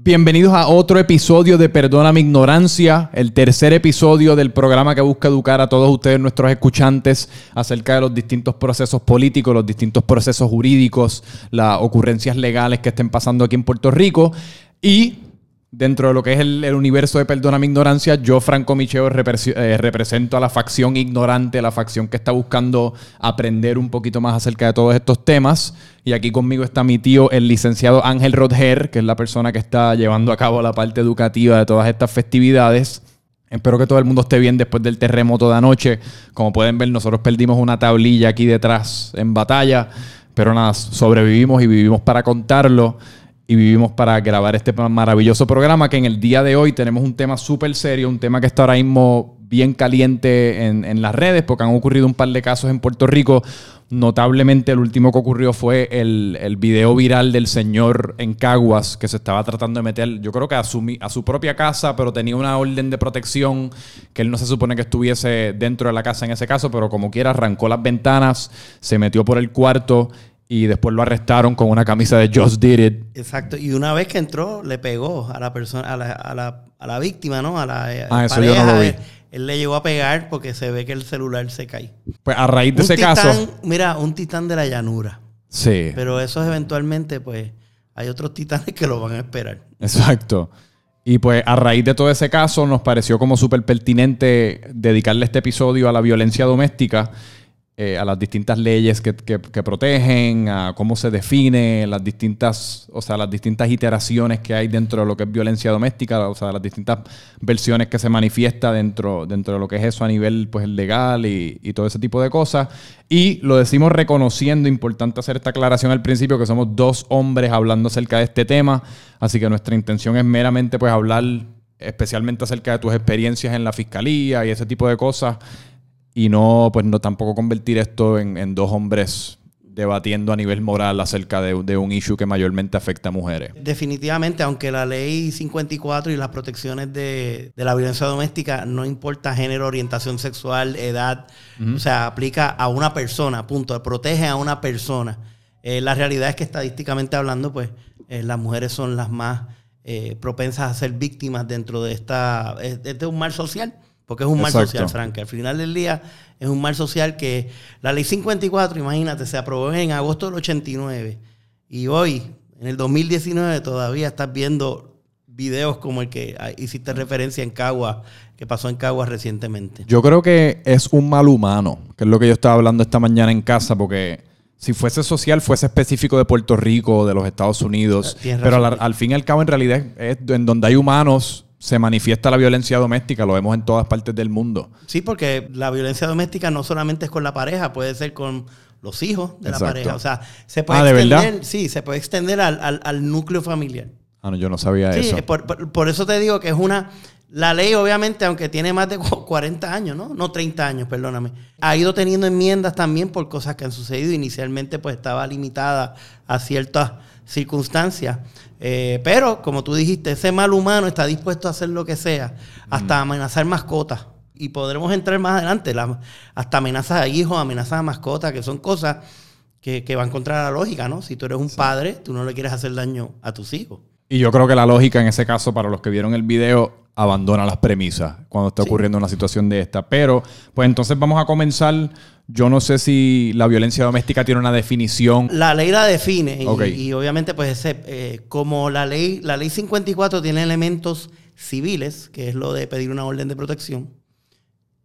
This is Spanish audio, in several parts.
Bienvenidos a otro episodio de Perdona mi ignorancia, el tercer episodio del programa que busca educar a todos ustedes, nuestros escuchantes, acerca de los distintos procesos políticos, los distintos procesos jurídicos, las ocurrencias legales que estén pasando aquí en Puerto Rico. Y dentro de lo que es el, universo de Perdona mi ignorancia, yo, Franco Micheo, eh, represento a la facción ignorante, la facción que está buscando aprender un poquito más acerca de todos estos temas. Y aquí conmigo está mi tío, el licenciado Ángel Rodger, que es la persona que está llevando a cabo la parte educativa de todas estas festividades. Espero que todo el mundo esté bien después del terremoto de anoche. Como pueden ver, nosotros perdimos una tablilla aquí detrás en batalla, pero nada, sobrevivimos y vivimos para contarlo y vivimos para grabar este maravilloso programa que en el día de hoy tenemos un tema súper serio, un tema que está ahora mismo bien caliente en, las redes porque han ocurrido un par de casos en Puerto Rico. Notablemente el último que ocurrió fue el, el video viral del señor en Caguas que se estaba tratando de meter, yo creo que a su, a su propia casa, pero tenía una orden de protección que él no se supone que estuviese dentro de la casa en ese caso, pero como quiera arrancó las ventanas, se metió por el cuarto y después lo arrestaron con una camisa de Just Did It. Exacto, y una vez que entró, le pegó a la persona, a la, a la, a la víctima, ¿no? A la, eh, ah, eso yo no lo vi. Él, le llegó a pegar porque se ve que el celular se cae. Pues a raíz de ese caso. Mira, un titán de la llanura. Sí. Pero eso eventualmente, pues, hay otros titanes que lo van a esperar. Exacto. Y pues a raíz de todo ese caso nos pareció como súper pertinente dedicarle este episodio a la violencia doméstica eh, a las distintas leyes que, protegen, a cómo se define, las distintas, o sea, las distintas iteraciones que hay dentro de lo que es violencia doméstica, o sea, las distintas versiones que se manifiesta dentro, dentro de lo que es eso a nivel pues, legal y, y todo ese tipo de cosas. Y lo decimos reconociendo, importante hacer esta aclaración al principio, que somos dos hombres hablando acerca de este tema, así que nuestra intención es meramente pues hablar especialmente acerca de tus experiencias en la fiscalía y ese tipo de cosas y no, pues no tampoco convertir esto en, dos hombres debatiendo a nivel moral acerca de, un issue que mayormente afecta a mujeres. Definitivamente, aunque la ley 54 y las protecciones de, la violencia doméstica no importa género, orientación sexual, edad, o sea, aplica a una persona, punto, protege a una persona. Eh, la realidad es que estadísticamente hablando, pues eh, las mujeres son las más eh, propensas a ser víctimas dentro de esta, de un mal social. Porque es un mal social, Frank. Al final del día es un mal social que la ley 54, imagínate, se aprobó en agosto del 89. Y hoy, en el 2019, todavía estás viendo videos como el que hiciste referencia en Cagua, que pasó en Cagua recientemente. Yo creo que es un mal humano, que es lo que yo estaba hablando esta mañana en casa, porque si fuese social, fuese específico de Puerto Rico de los Estados Unidos. Pero al, al, fin y al cabo, en realidad, es en donde hay humanos se manifiesta la violencia doméstica, lo vemos en todas partes del mundo. Sí, porque la violencia doméstica no solamente es con la pareja, puede ser con los hijos de la pareja. O sea, se puede ah, extender, sí, se puede extender al, núcleo familiar. Ah, no, yo no sabía eso. Sí, por, eso te digo que es una. La ley, obviamente, aunque tiene más de 40 años, ¿no? No 30 años, perdóname. Ha ido teniendo enmiendas también por cosas que han sucedido. Inicialmente, pues estaba limitada a ciertas circunstancias. Eh, pero, como tú dijiste, ese mal humano está dispuesto a hacer lo que sea, hasta amenazar mascotas. Y podremos entrar más adelante, hasta amenazas a hijos, amenazas a mascotas, que son cosas que, van contra la lógica, ¿no? Si tú eres un padre, tú no le quieres hacer daño a tus hijos. Y yo creo que la lógica en ese caso, para los que vieron el video, abandona las premisas cuando está ocurriendo una situación de esta. Pero, pues entonces vamos a comenzar yo no sé si la violencia doméstica tiene una definición. La ley la define y, obviamente pues eh, como la ley, la ley 54 tiene elementos civiles, que es lo de pedir una orden de protección,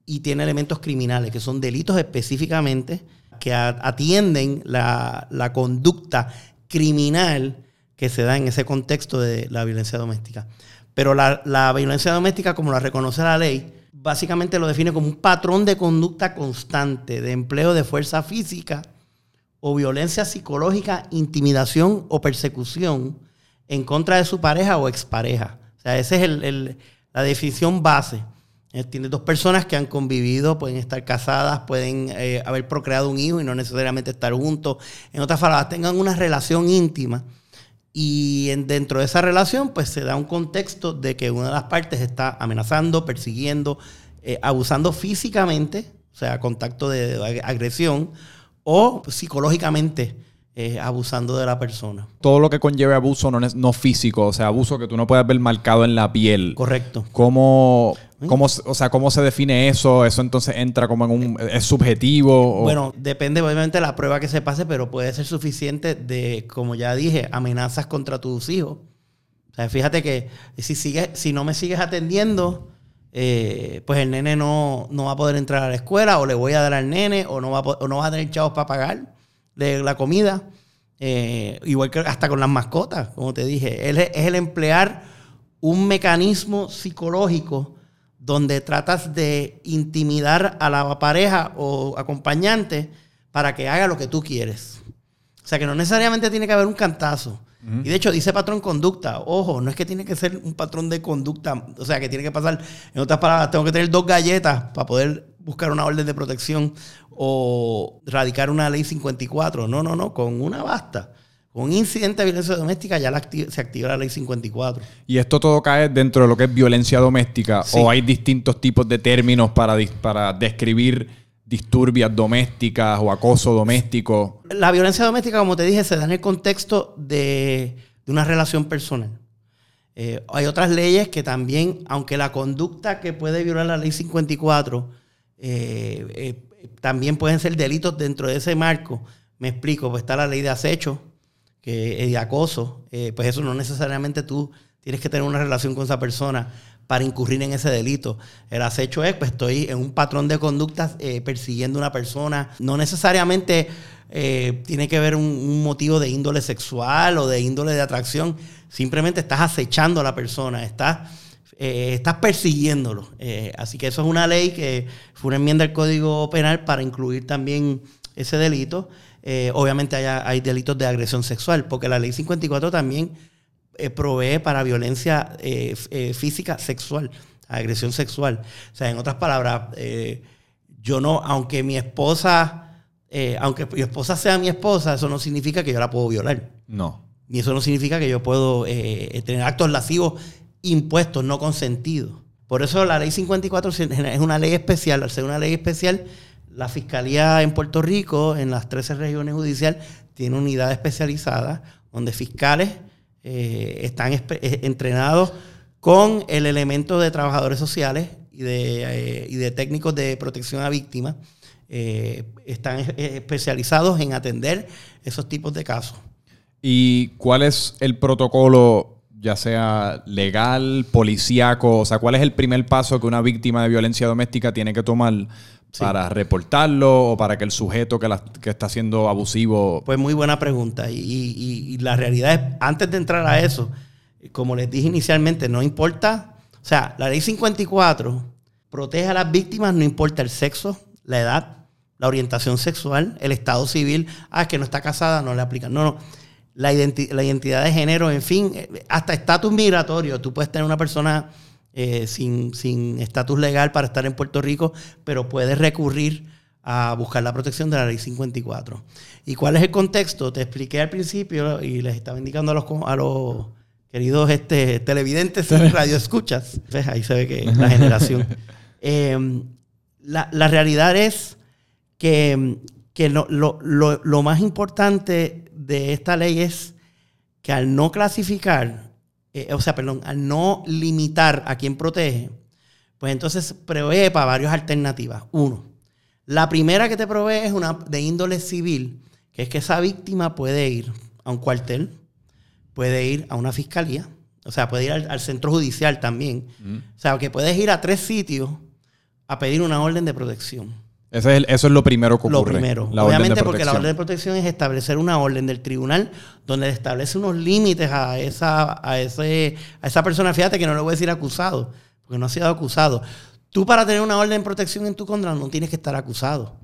y tiene elementos criminales, que son delitos específicamente que atienden la, conducta criminal que se da en ese contexto de la violencia doméstica. Pero la, la violencia doméstica, como la reconoce la ley, básicamente lo define como un patrón de conducta constante de empleo de fuerza física o violencia psicológica, intimidación o persecución en contra de su pareja o expareja. O sea, esa es la definición base. Eh, tiene dos personas que han convivido, pueden estar casadas, pueden eh, haber procreado un hijo y no necesariamente estar juntos. En otras palabras, tengan una relación íntima y dentro de esa relación, pues se da un contexto de que una de las partes está amenazando, persiguiendo, eh, abusando físicamente, o sea, contacto de, agresión, o psicológicamente eh, abusando de la persona. Todo lo que conlleve abuso no, no físico, o sea, abuso que tú no puedes ver marcado en la piel. Correcto. ¿Cómo, cómo, o sea, ¿Cómo se define eso? ¿Eso entonces entra como en un... es subjetivo? Bueno, depende obviamente de la prueba que se pase, pero puede ser suficiente de, como ya dije, amenazas contra tus hijos. O sea, fíjate que si, sigue si no me sigues atendiendo, eh, pues el nene no, no, va a poder entrar a la escuela o le voy a dar al nene o no va a, o no va a tener chavos para pagar de la comida. Eh, igual que hasta con las mascotas, como te dije. es el emplear un mecanismo psicológico donde tratas de intimidar a la pareja o acompañante para que haga lo que tú quieres. O sea que no necesariamente tiene que haber un cantazo. Y de hecho dice patrón conducta. Ojo, no es que tiene que ser un patrón de conducta. O sea que tiene que pasar, en otras palabras, tengo que tener dos galletas para poder buscar una orden de protección o radicar una ley 54. No, no, no, con una basta. Con un incidente de violencia doméstica ya se activa la ley 54. ¿Y esto todo cae dentro de lo que es violencia doméstica? ¿O hay distintos tipos de términos para, para describir disturbias domésticas o acoso doméstico? La violencia doméstica, como te dije, se da en el contexto de, una relación personal. Eh, hay otras leyes que también, aunque la conducta que puede violar la ley 54 eh, eh, también pueden ser delitos dentro de ese marco. Me explico, pues está la ley de acecho, que de acoso, eh, pues eso no necesariamente tú tienes que tener una relación con esa persona para incurrir en ese delito. El acecho es, pues estoy en un patrón de conductas eh, persiguiendo a una persona. No necesariamente eh, tiene que ver un, un, motivo de índole sexual o de índole de atracción. Simplemente estás acechando a la persona, estás estás persiguiéndolo. Así que eso es una ley que fue una enmienda al Código Penal para incluir también ese delito. Eh, obviamente hay, hay, delitos de agresión sexual, porque la ley 54 también provee para violencia física sexual, agresión sexual. O sea, en otras palabras, yo no, aunque mi esposa, aunque mi esposa sea mi esposa, eso no significa que yo la puedo violar. No. Y eso no significa que yo puedo tener actos lascivos impuestos no consentidos. Por eso la ley 54 es una ley especial. Al ser una ley especial, la Fiscalía en Puerto Rico, en las 13 regiones judiciales, tiene unidad especializada donde fiscales eh, están eh, entrenados con el elemento de trabajadores sociales y de, eh, de técnicos de protección a víctimas. están especializados en atender esos tipos de casos. ¿Y cuál es el protocolo ya sea legal, policíaco? O sea, ¿cuál es el primer paso que una víctima de violencia doméstica tiene que tomar para reportarlo o para que el sujeto que, que, está siendo abusivo... Pues muy buena pregunta. Y, la realidad es, antes de entrar a eso, como les dije inicialmente, no importa, o sea, la ley 54 protege a las víctimas, no importa el sexo, la edad, la orientación sexual, el estado civil, ah, es que no está casada, no le aplican. No, no la, identidad de género, en fin, eh, hasta estatus migratorio. Tú puedes tener una persona eh, sin estatus legal para estar en Puerto Rico, pero puedes recurrir a buscar la protección de la ley 54. ¿Y cuál es el contexto? Te expliqué al principio y les estaba indicando a los, a los queridos este, televidentes y radioescuchas. Ahí se ve que la generación. Em, la, realidad es que, que lo, lo, lo, más importante de esta ley es que al no clasificar, eh, o sea, perdón, al no limitar a quien protege, pues entonces provee para varias alternativas. Uno, la primera que te provee es una de índole civil, que es que esa víctima puede ir a un cuartel, puede ir a una fiscalía, o sea, puede ir al, centro judicial también. Mm. O sea, que puedes ir a tres sitios a pedir una orden de protección eso es lo primero que ocurre. Lo primero. Obviamente porque la orden de protección es establecer una orden del tribunal donde establece unos límites a esa, a, ese, a esa persona. Fíjate que no le voy a decir acusado, porque no ha sido acusado. Tú para tener una orden de protección en tu contra no tienes que estar acusado.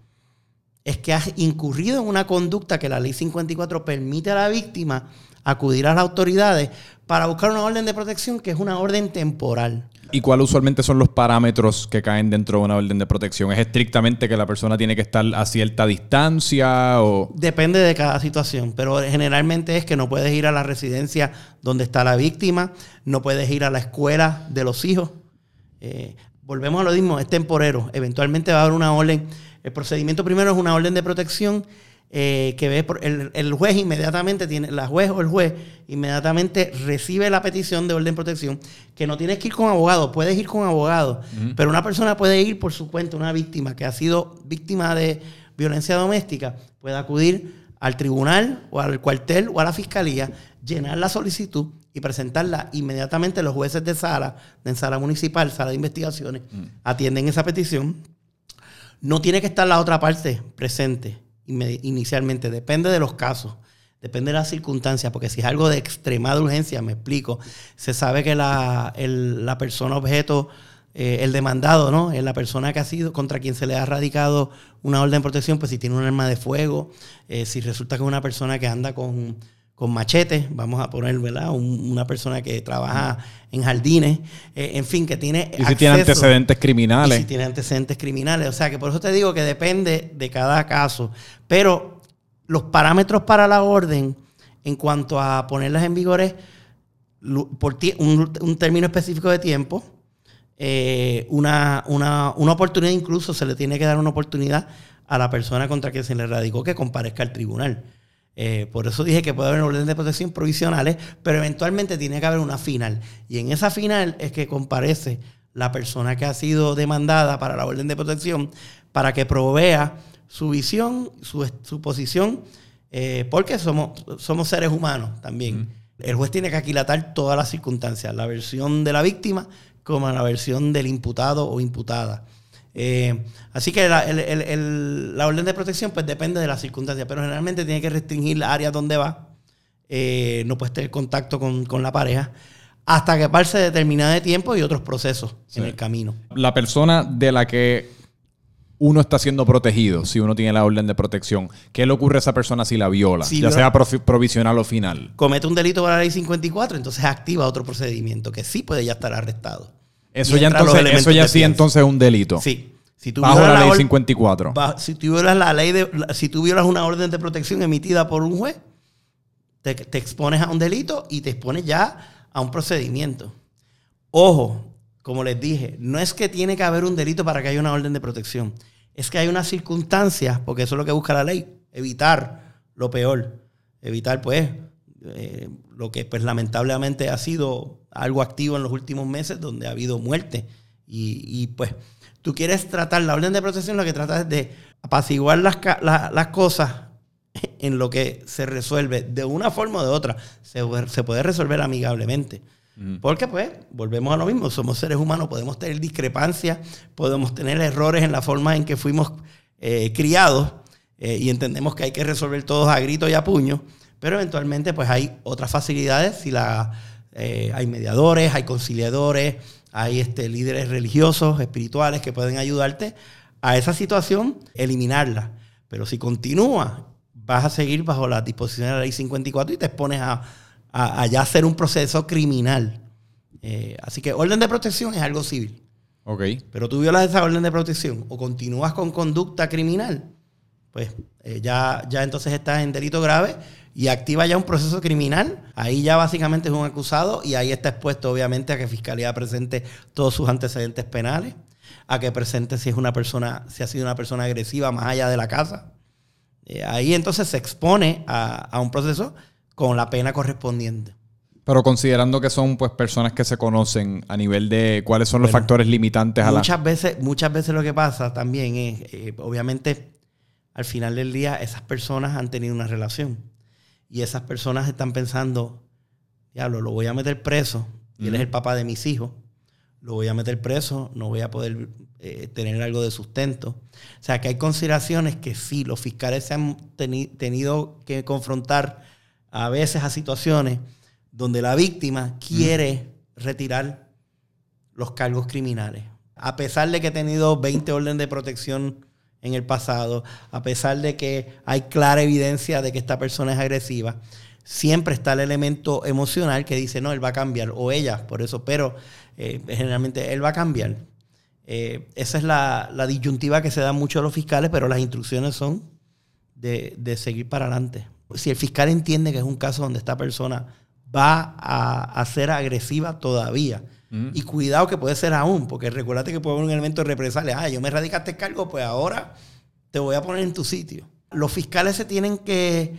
Es que has incurrido en una conducta que la ley 54 permite a la víctima acudir a las autoridades para buscar una orden de protección que es una orden temporal. ¿Y cuáles usualmente son los parámetros que caen dentro de una orden de protección? ¿Es estrictamente que la persona tiene que estar a cierta distancia o...? Depende de cada situación, pero generalmente es que no puedes ir a la residencia donde está la víctima, no puedes ir a la escuela de los hijos. Eh, volvemos a lo mismo, es temporero. Eventualmente va a haber una orden. El procedimiento primero es una orden de protección eh, que ve por el, el, juez inmediatamente tiene, la juez o el juez inmediatamente recibe la petición de orden de protección, que no tienes que ir con abogado, puedes ir con abogado, pero una persona puede ir por su cuenta, una víctima que ha sido víctima de violencia doméstica, puede acudir al tribunal o al cuartel o a la fiscalía, llenar la solicitud y presentarla inmediatamente. Los jueces de sala, de sala municipal, sala de investigaciones, atienden esa petición. No tiene que estar la otra parte presente inicialmente, depende de los casos, depende de las circunstancias, porque si es algo de extremada urgencia, me explico, se sabe que la, persona objeto, eh, el demandado, ¿no? Es la persona que ha sido, contra quien se le ha radicado una orden de protección, pues si tiene un arma de fuego, eh, si resulta que es una persona que anda con con machete, vamos a poner, ¿verdad? una persona que trabaja en jardines, eh, en fin, que tiene... Y si tiene antecedentes criminales. Y si tiene antecedentes criminales. O sea, que por eso te digo que depende de cada caso. Pero los parámetros para la orden, en cuanto a ponerlas en vigor, es por un, un término específico de tiempo, eh, una, una, una oportunidad, incluso se le tiene que dar una oportunidad a la persona contra quien se le radicó que comparezca al tribunal. Eh, por eso dije que puede haber orden de protección provisionales, pero eventualmente tiene que haber una final. Y en esa final es que comparece la persona que ha sido demandada para la orden de protección para que provea su visión, su, posición, eh, porque somos, somos seres humanos también. El juez tiene que aquilatar todas las circunstancias, la versión de la víctima como la versión del imputado o imputada. Eh, así que la, orden de protección pues depende de las circunstancias, pero generalmente tiene que restringir la área donde va, eh, no puede tener contacto con, la pareja, hasta que pase determinado tiempo y otros procesos en el camino. La persona de la que uno está siendo protegido, si uno tiene la orden de protección, ¿qué le ocurre a esa persona si la viola? ya sea provisional o final. Comete un delito por la ley 54, entonces activa otro procedimiento que sí puede ya estar arrestado. Eso ya entonces, eso ya sí entonces es un delito. Sí. Si tú Bajo la ley 54. si tú violas la ley de, si tú violas una orden de protección emitida por un juez, te, expones a un delito y te expones ya a un procedimiento. Ojo, como les dije, no es que tiene que haber un delito para que haya una orden de protección. Es que hay unas circunstancias, porque eso es lo que busca la ley, evitar lo peor. Evitar, pues, eh, lo que pues lamentablemente ha sido algo activo en los últimos meses, donde ha habido muerte. Y, pues tú quieres tratar, la orden de protección lo que trata es de apaciguar las, las cosas en lo que se resuelve de una forma o de otra. Se, se puede resolver amigablemente. Porque pues volvemos a lo mismo, somos seres humanos, podemos tener discrepancias, podemos tener errores en la forma en que fuimos eh, criados eh, y entendemos que hay que resolver todos a grito y a puño, pero eventualmente pues hay otras facilidades si la, eh, hay mediadores, hay conciliadores, hay este, líderes religiosos, espirituales que pueden ayudarte a esa situación, eliminarla. Pero si continúa, vas a seguir bajo las disposiciones de la ley 54 y te expones a, a, ya hacer un proceso criminal. Eh, así que orden de protección es algo civil. Ok. Pero tú violas esa orden de protección o continúas con conducta criminal, pues eh, ya, ya entonces estás en delito grave y activa ya un proceso criminal, ahí ya básicamente es un acusado y ahí está expuesto obviamente a que Fiscalía presente todos sus antecedentes penales, a que presente si es una persona, si ha sido una persona agresiva más allá de la casa. Eh, ahí entonces se expone a, un proceso con la pena correspondiente. Pero considerando que son pues personas que se conocen a nivel de cuáles son los factores limitantes a muchas veces Muchas veces lo que pasa también es, eh, obviamente, al final del día esas personas han tenido una relación y esas personas están pensando, diablo, lo voy a meter preso, y él es el papá de mis hijos, lo voy a meter preso, no voy a poder eh, tener algo de sustento. O sea, que hay consideraciones que sí, los fiscales se han tenido que confrontar a veces a situaciones donde la víctima quiere retirar los cargos criminales. A pesar de que ha tenido 20 órdenes de protección en el pasado, a pesar de que hay clara evidencia de que esta persona es agresiva, siempre está el elemento emocional que dice, no, él va a cambiar, o ella, por eso, pero eh, generalmente él va a cambiar. Eh, esa es la, disyuntiva que se da mucho a los fiscales, pero las instrucciones son de, seguir para adelante. Si el fiscal entiende que es un caso donde esta persona va a, ser agresiva todavía, Mm. Y cuidado que puede ser aún, porque recuérdate que puede haber un elemento de represalia. Ah, yo me radicaste cargo, pues ahora te voy a poner en tu sitio. Los fiscales se tienen que,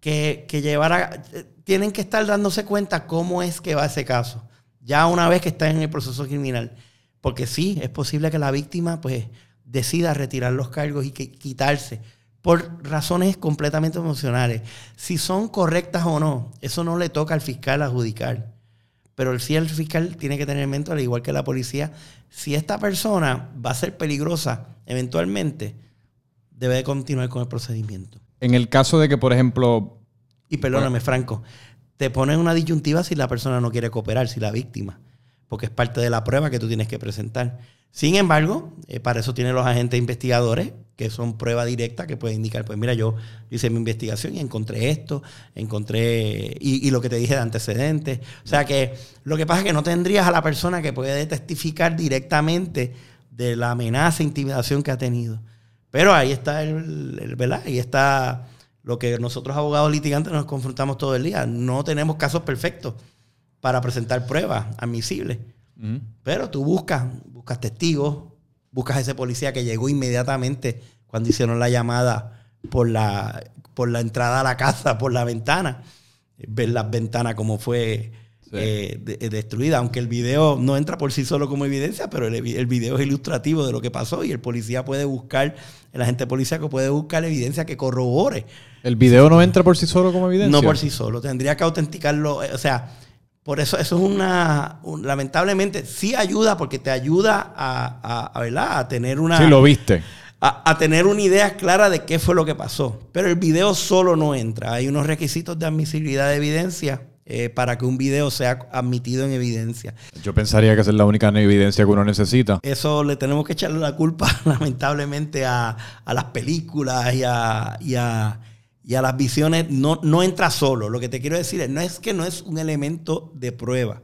que, llevar a... Tienen que estar dándose cuenta cómo es que va ese caso, ya una vez que está en el proceso criminal. Porque sí, es posible que la víctima pues decida retirar los cargos y que, quitarse por razones completamente emocionales. Si son correctas o no, eso no le toca al fiscal adjudicar. Pero sí el fiscal tiene que tener en mente, al igual que la policía, si esta persona va a ser peligrosa eventualmente, debe de continuar con el procedimiento. En el caso de que, por ejemplo... Y perdóname, Franco, te ponen una disyuntiva si la persona no quiere cooperar, si la víctima, porque es parte de la prueba que tú tienes que presentar. Sin embargo, eh, para eso tienen los agentes investigadores, que son prueba directa, que pueden indicar, pues mira, yo hice mi investigación y encontré esto, encontré, y, lo que te dije de antecedentes. O sea que lo que pasa es que no tendrías a la persona que puede testificar directamente de la amenaza, e intimidación que ha tenido. Pero ahí está el, ¿verdad? Ahí está lo que nosotros abogados litigantes nos confrontamos todo el día. No tenemos casos perfectos para presentar pruebas admisibles. Pero tú buscas, buscas testigos, buscas a ese policía que llegó inmediatamente cuando hicieron la llamada por la, por la entrada a la casa, por la ventana. Ver las ventanas como fue eh, destruida, aunque el video no entra por sí solo como evidencia, pero el, el, video es ilustrativo de lo que pasó y el policía puede buscar, el agente policíaco puede buscar evidencia que corrobore. ¿El video no entra por sí solo como evidencia? No por sí solo, tendría que autenticarlo, eh, o sea, por eso eso es una, lamentablemente, sí ayuda porque te ayuda a, a, a tener una... Sí, lo viste. A, tener una idea clara de qué fue lo que pasó. Pero el video solo no entra. Hay unos requisitos de admisibilidad de evidencia eh, para que un video sea admitido en evidencia. Yo pensaría que esa es la única evidencia que uno necesita. Eso le tenemos que echarle la culpa, lamentablemente, a, las películas y a y a las visiones no, no entra solo. Lo que te quiero decir es, no es que no es un elemento de prueba.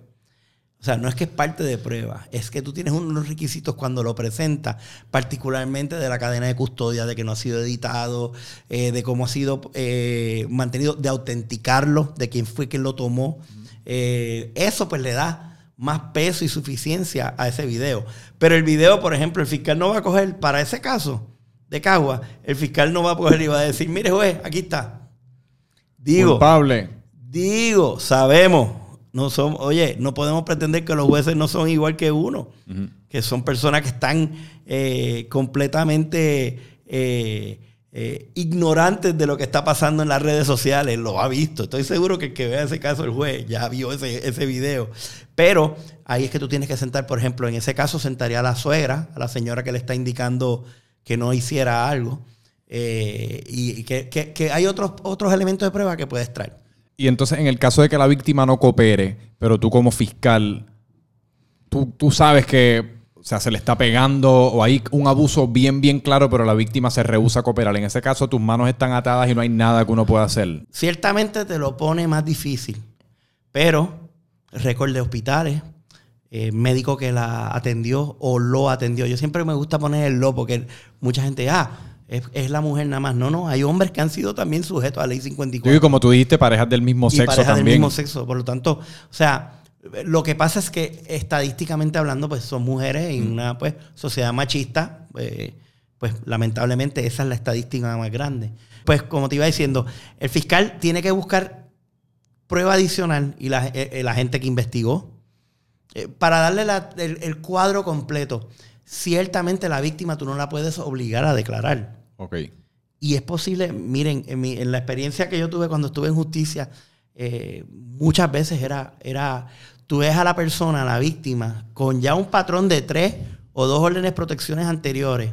O sea, no es que es parte de prueba, es que tú tienes unos requisitos cuando lo presentas, particularmente de la cadena de custodia, de que no ha sido editado, eh, de cómo ha sido eh, mantenido, de autenticarlo, de quién fue quien lo tomó. Eh, eso pues le da más peso y suficiencia a ese video. Pero el video, por ejemplo, el fiscal no va a coger para ese caso de Cagua, el fiscal no va a poder y va a decir, mire juez, aquí está. Digo, culpable. Digo, sabemos, no son, oye, no podemos pretender que los jueces no son igual que uno, que son personas que están eh, completamente eh, eh, ignorantes de lo que está pasando en las redes sociales, lo ha visto. Estoy seguro que el que vea ese caso, el juez, ya vio ese, ese video. Pero ahí es que tú tienes que sentar, por ejemplo, en ese caso sentaría a la suegra, a la señora que le está indicando que no hiciera algo. Eh, y que, hay otros, otros elementos de prueba que puedes traer. Y entonces, en el caso de que la víctima no coopere, pero tú como fiscal, tú, tú sabes que o sea, se le está pegando o hay un abuso bien, bien claro, pero la víctima se rehúsa a cooperar. En ese caso, tus manos están atadas y no hay nada que uno pueda hacer. Ciertamente te lo pone más difícil, pero récord de hospitales, eh, médico que la atendió o lo atendió. Yo siempre me gusta poner el lo porque mucha gente, ah, es, la mujer nada más. No, no, hay hombres que han sido también sujetos a la ley 54. Y como tú dijiste, parejas del mismo sexo parejas del mismo sexo. Por lo tanto, o sea, lo que pasa es que estadísticamente hablando, pues son mujeres en mm. una pues, sociedad machista. Eh, pues lamentablemente esa es la estadística más grande. Pues como te iba diciendo, el fiscal tiene que buscar prueba adicional y la, eh, la gente que investigó eh, para darle el, cuadro completo, ciertamente la víctima tú no la puedes obligar a declarar. Ok. Y es posible, miren, en, la experiencia que yo tuve cuando estuve en justicia, eh, muchas veces era, era, tú ves a la persona, a la víctima, con ya un patrón de tres o dos órdenes de protecciones anteriores,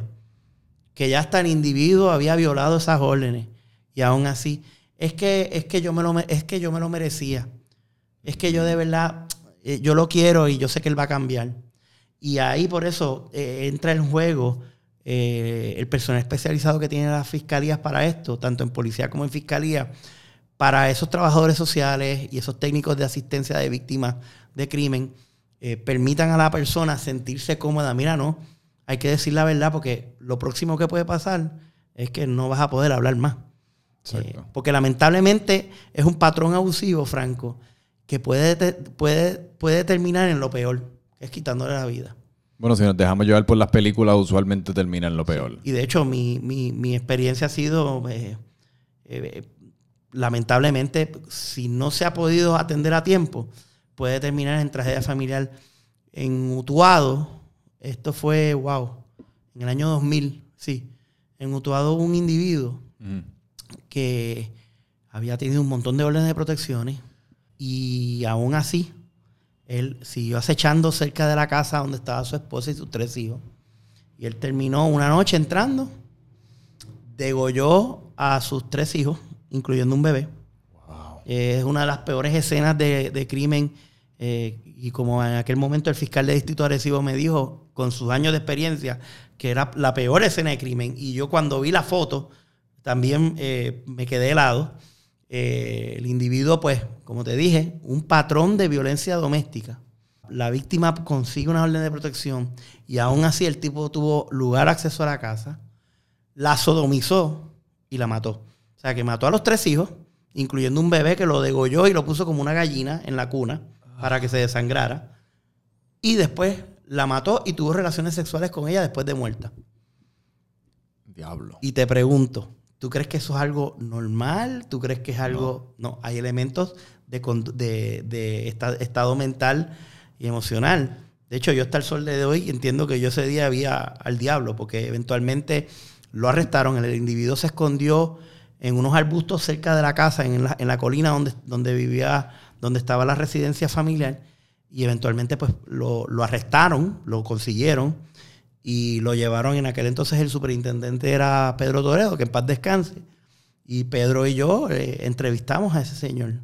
que ya hasta el individuo había violado esas órdenes, y aún así, es que, es que, yo, me lo, es que yo me lo merecía. Es que yo de verdad, eh, yo lo quiero y yo sé que él va a cambiar. Y ahí por eso eh, entra en juego eh, el personal especializado que tienen las fiscalías para esto, tanto en policía como en fiscalía, para esos trabajadores sociales y esos técnicos de asistencia de víctimas de crimen, permitan a la persona sentirse cómoda. Mira, no, hay que decir la verdad porque lo próximo que puede pasar es que no vas a poder hablar más. porque lamentablemente es un patrón abusivo, Franco, que puede, puede, puede terminar en lo peor, que es quitándole la vida. Bueno, si nos dejamos llevar por las películas, usualmente termina en lo peor. Y de hecho, mi, experiencia ha sido, eh, eh, lamentablemente, si no se ha podido atender a tiempo, puede terminar en tragedia familiar. En Utuado, esto fue, wow, en el año 2000, sí, en Utuado un individuo que había tenido un montón de órdenes de protecciones y aún así él siguió acechando cerca de la casa donde estaba su esposa y sus tres hijos. Y él terminó una noche entrando, degolló a sus tres hijos, incluyendo un bebé. Es una de las peores escenas de, crimen. Eh, y como en aquel momento el fiscal de distrito Arecibo me dijo, con sus años de experiencia, que era la peor escena de crimen. Y yo cuando vi la foto, también eh, me quedé helado. Eh, el individuo, pues, como te dije, un patrón de violencia doméstica. La víctima consigue una orden de protección y aún así el tipo tuvo lugar acceso a la casa, la sodomizó y la mató. O sea, que mató a los tres hijos, incluyendo un bebé que lo degolló y lo puso como una gallina en la cuna para que se desangrara. Y después la mató y tuvo relaciones sexuales con ella después de muerta. Diablo. Y te pregunto, ¿Tú crees que eso es algo normal? ¿Tú crees que es algo.? No, hay elementos de, estado mental y emocional. De hecho, yo hasta el sol de hoy entiendo que yo ese día había al diablo, porque eventualmente lo arrestaron. El individuo se escondió en unos arbustos cerca de la casa, en la, colina donde, donde vivía, donde estaba la residencia familiar. Y eventualmente, pues lo, lo arrestaron, lo consiguieron y lo llevaron en aquel entonces el superintendente era Pedro Toredo, que en paz descanse. Y Pedro y yo eh, entrevistamos a ese señor.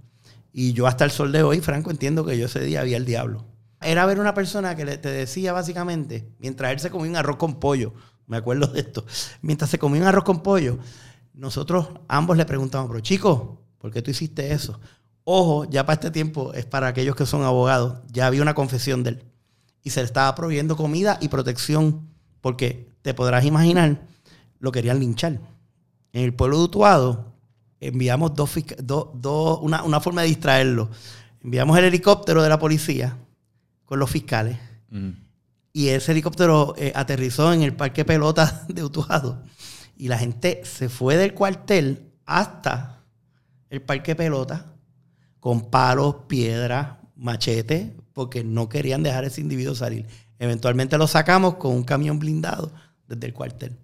Y yo hasta el sol de hoy, Franco, entiendo que yo ese día había el diablo. Era ver una persona que te decía básicamente, mientras él se comía un arroz con pollo, me acuerdo de esto, mientras se comía un arroz con pollo, nosotros ambos le preguntamos, pero chico, ¿por qué tú hiciste eso? Ojo, ya para este tiempo, es para aquellos que son abogados, ya había una confesión de él y se le estaba proveyendo comida y protección, porque te podrás imaginar, lo querían linchar. En el pueblo de Utuado enviamos dos, dos, una, forma de distraerlo. Enviamos el helicóptero de la policía con los fiscales. Mm. Y ese helicóptero eh, aterrizó en el parque pelota de Utuado. Y la gente se fue del cuartel hasta el parque pelota con palos, piedras, machetes, porque no querían dejar a ese individuo salir. Eventualmente lo sacamos con un camión blindado desde el cuartel.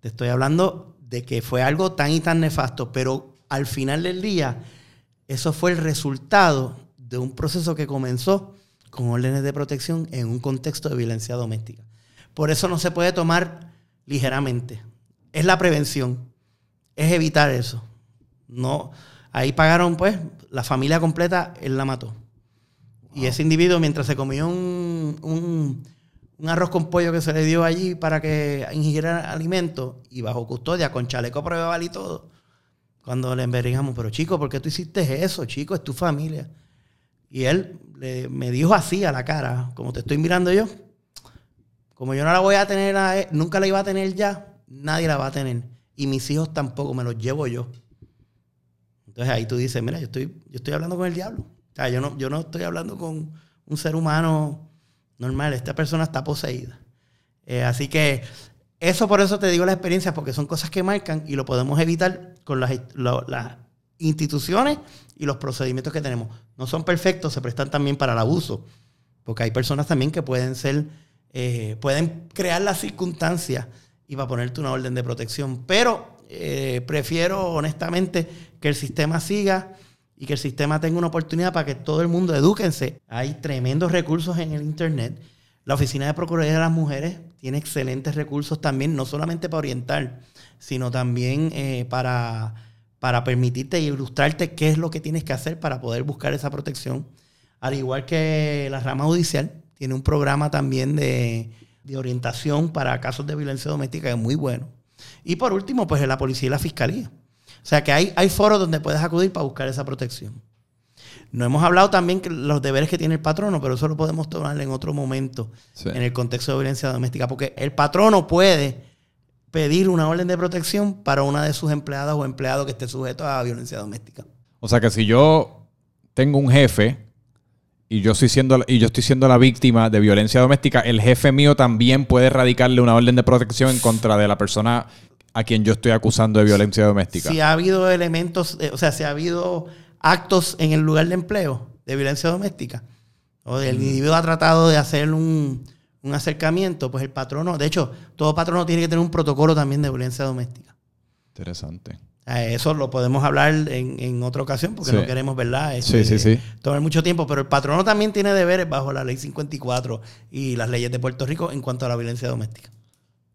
Te estoy hablando de que fue algo tan y tan nefasto, pero al final del día, eso fue el resultado de un proceso que comenzó con órdenes de protección en un contexto de violencia doméstica. Por eso no se puede tomar ligeramente. Es la prevención, es evitar eso. No, ahí pagaron, pues, la familia completa, él la mató. Y ese individuo, mientras se comió un, arroz con pollo que se le dio allí para que ingiriera alimento y bajo custodia, con chaleco pruebal y todo, cuando le envergamos, pero chico, ¿por qué tú hiciste eso, chico? Es tu familia. Y él me dijo así a la cara, como te estoy mirando yo, como yo no la voy a tener, a nunca la iba a tener ya, nadie la va a tener. Y mis hijos tampoco, me los llevo yo. Entonces ahí tú dices, mira, yo estoy, yo estoy hablando con el diablo. O sea, yo no, yo no estoy hablando con un ser humano normal. Esta persona está poseída. Eh, así que eso por eso te digo la experiencia, porque son cosas que marcan y lo podemos evitar con las, las instituciones y los procedimientos que tenemos. No son perfectos, se prestan también para el abuso, porque hay personas también que pueden ser, eh, pueden crear las circunstancias y va a ponerte una orden de protección. Pero eh, prefiero honestamente que el sistema siga y que el sistema tenga una oportunidad para que todo el mundo edúquense. Hay tremendos recursos en el Internet. La Oficina de Procuraduría de las Mujeres tiene excelentes recursos también, no solamente para orientar, sino también eh, para, para permitirte y ilustrarte qué es lo que tienes que hacer para poder buscar esa protección. Al igual que la rama judicial, tiene un programa también de, de orientación para casos de violencia doméstica que es muy bueno. Y por último, pues la policía y la fiscalía. O sea que hay, hay foros donde puedes acudir para buscar esa protección. No hemos hablado también de los deberes que tiene el patrono, pero eso lo podemos tomar en otro momento en el contexto de violencia doméstica, porque el patrono puede pedir una orden de protección para una de sus empleadas o empleado que esté sujeto a violencia doméstica. O sea que si yo tengo un jefe y yo, estoy siendo, y yo estoy siendo la víctima de violencia doméstica, el jefe mío también puede radicarle una orden de protección en contra de la persona a quien yo estoy acusando de violencia doméstica. Si ha habido elementos, o sea, si ha habido actos en el lugar de empleo de violencia doméstica, o el individuo ha tratado de hacer un, un acercamiento, pues el patrono, de hecho, todo patrono tiene que tener un protocolo también de violencia doméstica. Interesante. Eso lo podemos hablar en, otra ocasión porque no queremos, ¿verdad? sí, sí, sí. Tomar mucho tiempo, pero el patrono también tiene deberes bajo la ley 54 y las leyes de Puerto Rico en cuanto a la violencia doméstica.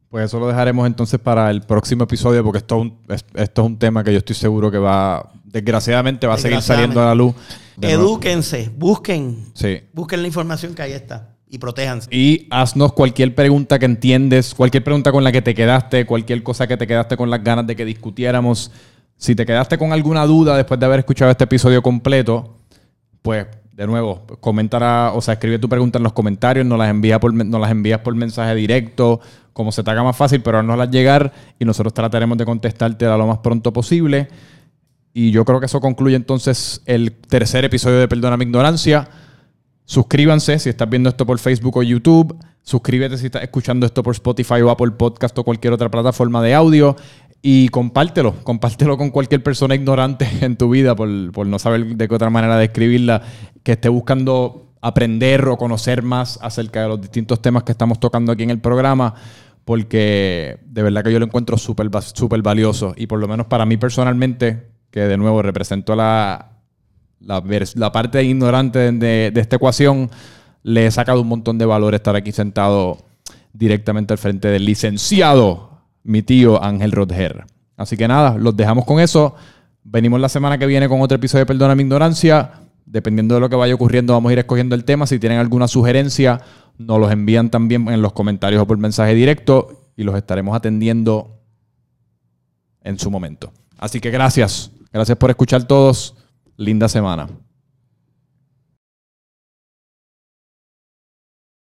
Pues eso lo dejaremos entonces para el próximo episodio porque esto es un, esto es un tema que yo estoy seguro que va, desgraciadamente, va a seguir saliendo a la luz. Edúquense, busquen, busquen la información que ahí está y protéjanse. Y haznos cualquier pregunta que entiendes, cualquier pregunta con la que te quedaste, cualquier cosa que te quedaste con las ganas de que discutiéramos. Si te quedaste con alguna duda después de haber escuchado este episodio completo, pues de nuevo, comentará, o sea, escribe tu pregunta en los comentarios, nos las, envía por, nos las envías por mensaje directo, como se te haga más fácil, pero no las llegar y nosotros trataremos de contestarte lo más pronto posible. Y yo creo que eso concluye entonces el tercer episodio de Perdona mi ignorancia. Suscríbanse si estás viendo esto por Facebook o YouTube. Suscríbete si estás escuchando esto por Spotify o Apple Podcast o cualquier otra plataforma de audio. Y compártelo, compártelo con cualquier persona ignorante en tu vida por, no saber de qué otra manera describirla, que esté buscando aprender o conocer más acerca de los distintos temas que estamos tocando aquí en el programa, porque de verdad que yo lo encuentro súper valioso. Y por lo menos para mí personalmente, que de nuevo represento la, la, parte ignorante de, esta ecuación, le he sacado un montón de valor estar aquí sentado directamente al frente del licenciado, mi tío Ángel Rodger. Así que nada, los dejamos con eso. Venimos la semana que viene con otro episodio de Perdona mi ignorancia. Dependiendo de lo que vaya ocurriendo, vamos a ir escogiendo el tema. Si tienen alguna sugerencia, nos los envían también en los comentarios o por mensaje directo y los estaremos atendiendo en su momento. Así que gracias. Gracias por escuchar todos. Linda semana.